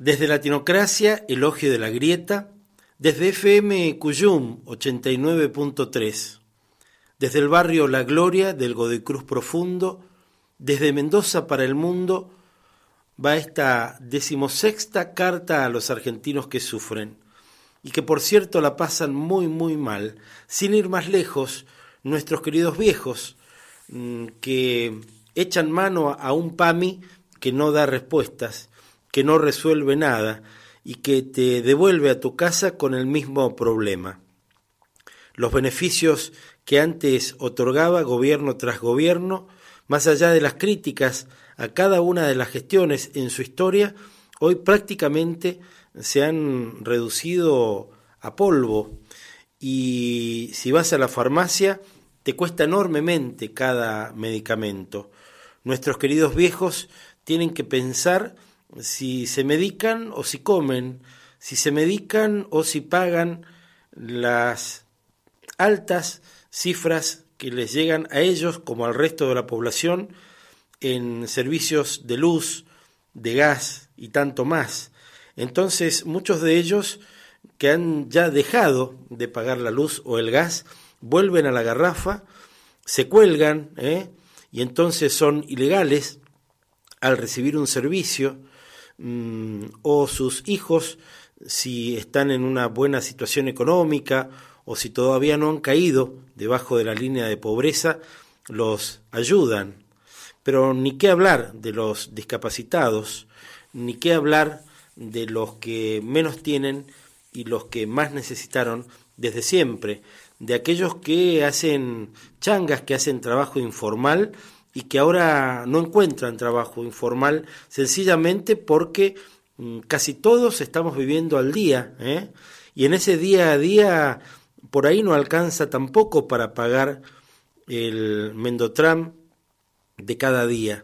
Desde Latinocracia, Elogio de la Grieta, desde FM Cuyum 89.3, desde el barrio La Gloria del Godecruz Profundo, desde Mendoza para el Mundo, va esta decimosexta carta a los argentinos que sufren, y que por cierto la pasan muy muy mal, sin ir más lejos, nuestros queridos viejos, mm, que echan mano a un PAMI que no da respuestas, que no resuelve nada y que te devuelve a tu casa con el mismo problema. Los beneficios que antes otorgaba gobierno tras gobierno, más allá de las críticas a cada una de las gestiones en su historia, hoy prácticamente se han reducido a polvo y si vas a la farmacia te cuesta enormemente cada medicamento. Nuestros queridos viejos tienen que pensar si se medican o si comen, si se medican o si pagan las altas cifras que les llegan a ellos como al resto de la población en servicios de luz, de gas y tanto más. Entonces muchos de ellos que han ya dejado de pagar la luz o el gas vuelven a la garrafa, se cuelgan ¿eh? y entonces son ilegales al recibir un servicio Mm, o sus hijos, si están en una buena situación económica o si todavía no han caído debajo de la línea de pobreza, los ayudan. Pero ni qué hablar de los discapacitados, ni qué hablar de los que menos tienen y los que más necesitaron desde siempre, de aquellos que hacen changas, que hacen trabajo informal y que ahora no encuentran trabajo informal sencillamente porque mm, casi todos estamos viviendo al día ¿eh? y en ese día a día por ahí no alcanza tampoco para pagar el Mendotram de cada día.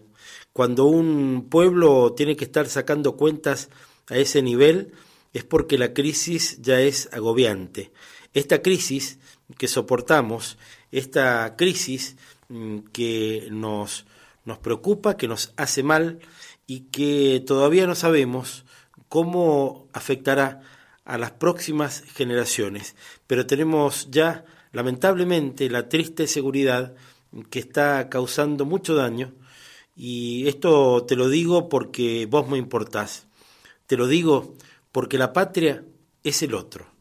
Cuando un pueblo tiene que estar sacando cuentas a ese nivel es porque la crisis ya es agobiante. Esta crisis que soportamos, esta crisis que nos, nos preocupa, que nos hace mal y que todavía no sabemos cómo afectará a las próximas generaciones. Pero tenemos ya, lamentablemente, la triste seguridad que está causando mucho daño y esto te lo digo porque vos me importás. Te lo digo porque la patria es el otro.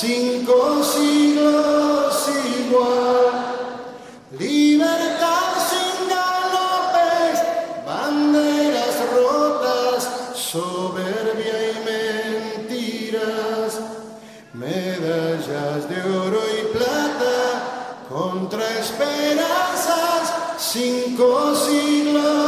Cinco siglos igual, libertad sin galopes, banderas rotas, soberbia y mentiras, medallas de oro y plata contra esperanzas, cinco siglos.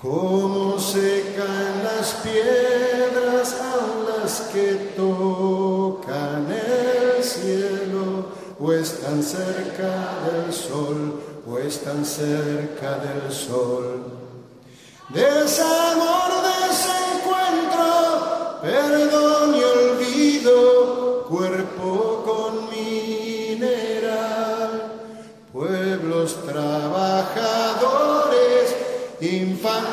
Cómo se caen las piedras a las que tocan el cielo, pues o están cerca del sol, pues o están cerca del sol. De ese perdón y olvido, cuerpo conmigo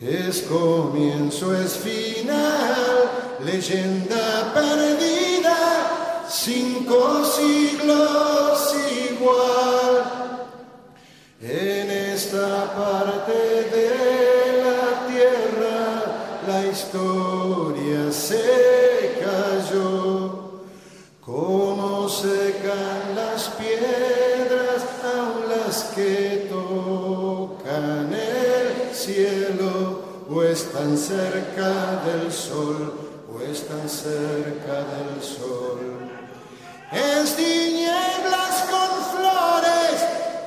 Es comienzo, es final, leyenda perdida, cinco siglos igual. En esta parte de la tierra la historia se cayó, como secan las piedras, aun las que están cerca del sol, o están cerca del sol. Es tinieblas con flores,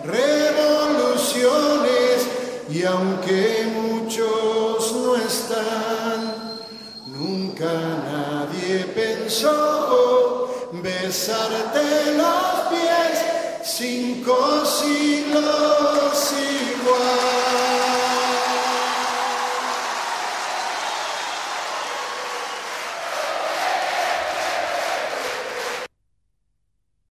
revoluciones, y aunque muchos no están, nunca nadie pensó besarte los pies cinco siglos.